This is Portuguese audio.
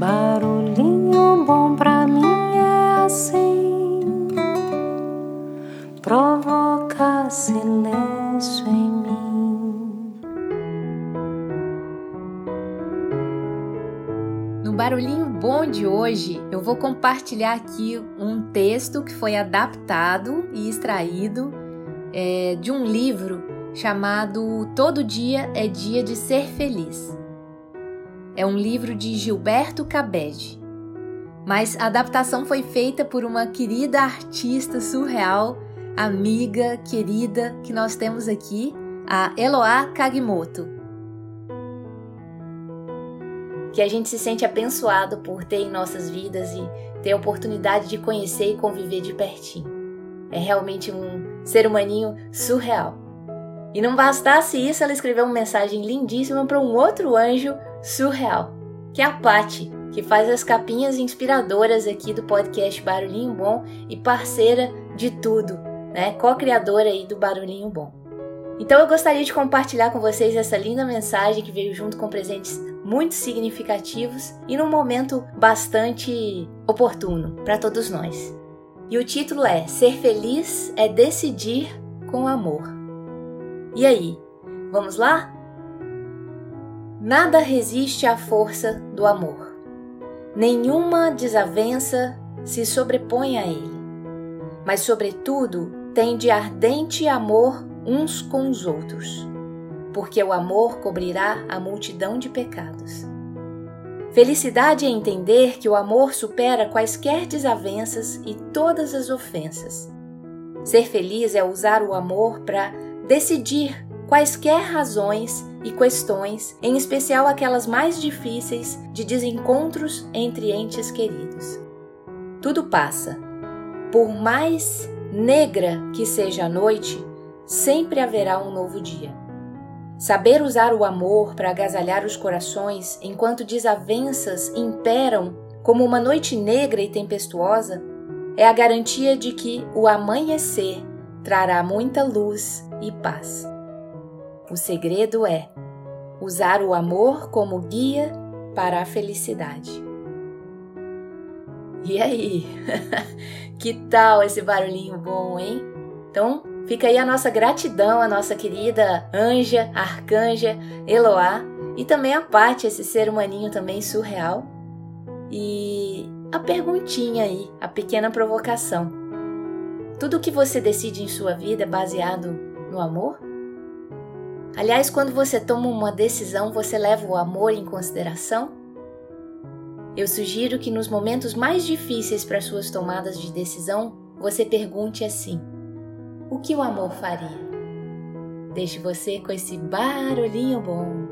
Barulhinho bom pra mim é assim, provoca silêncio em mim. No Barulhinho Bom de hoje, eu vou compartilhar aqui um texto que foi adaptado e extraído é, de um livro chamado Todo Dia é Dia de Ser Feliz. É um livro de Gilberto Cabede, mas a adaptação foi feita por uma querida artista surreal, amiga, querida que nós temos aqui, a Eloá Kagimoto. Que a gente se sente abençoado por ter em nossas vidas e ter a oportunidade de conhecer e conviver de pertinho. É realmente um ser humaninho surreal. E não bastasse isso, ela escreveu uma mensagem lindíssima para um outro anjo surreal, que é a Patti, que faz as capinhas inspiradoras aqui do podcast Barulhinho Bom e parceira de tudo, né? Co-criadora aí do Barulhinho Bom. Então eu gostaria de compartilhar com vocês essa linda mensagem que veio junto com presentes muito significativos e num momento bastante oportuno para todos nós. E o título é Ser feliz é decidir com amor. E aí, vamos lá? Nada resiste à força do amor. Nenhuma desavença se sobrepõe a ele, mas, sobretudo, tem de ardente amor uns com os outros, porque o amor cobrirá a multidão de pecados. Felicidade é entender que o amor supera quaisquer desavenças e todas as ofensas. Ser feliz é usar o amor para decidir quaisquer razões e questões, em especial aquelas mais difíceis de desencontros entre entes queridos. Tudo passa. Por mais negra que seja a noite, sempre haverá um novo dia. Saber usar o amor para agasalhar os corações enquanto desavenças imperam como uma noite negra e tempestuosa é a garantia de que o amanhecer trará muita luz e paz. O segredo é usar o amor como guia para a felicidade. E aí? que tal esse barulhinho bom, hein? Então, fica aí a nossa gratidão à nossa querida anja, arcanja, Eloá e também a parte esse ser humaninho também surreal. E a perguntinha aí, a pequena provocação. Tudo o que você decide em sua vida é baseado no amor? Aliás, quando você toma uma decisão, você leva o amor em consideração? Eu sugiro que nos momentos mais difíceis para suas tomadas de decisão, você pergunte assim: O que o amor faria? Deixe você com esse barulhinho bom.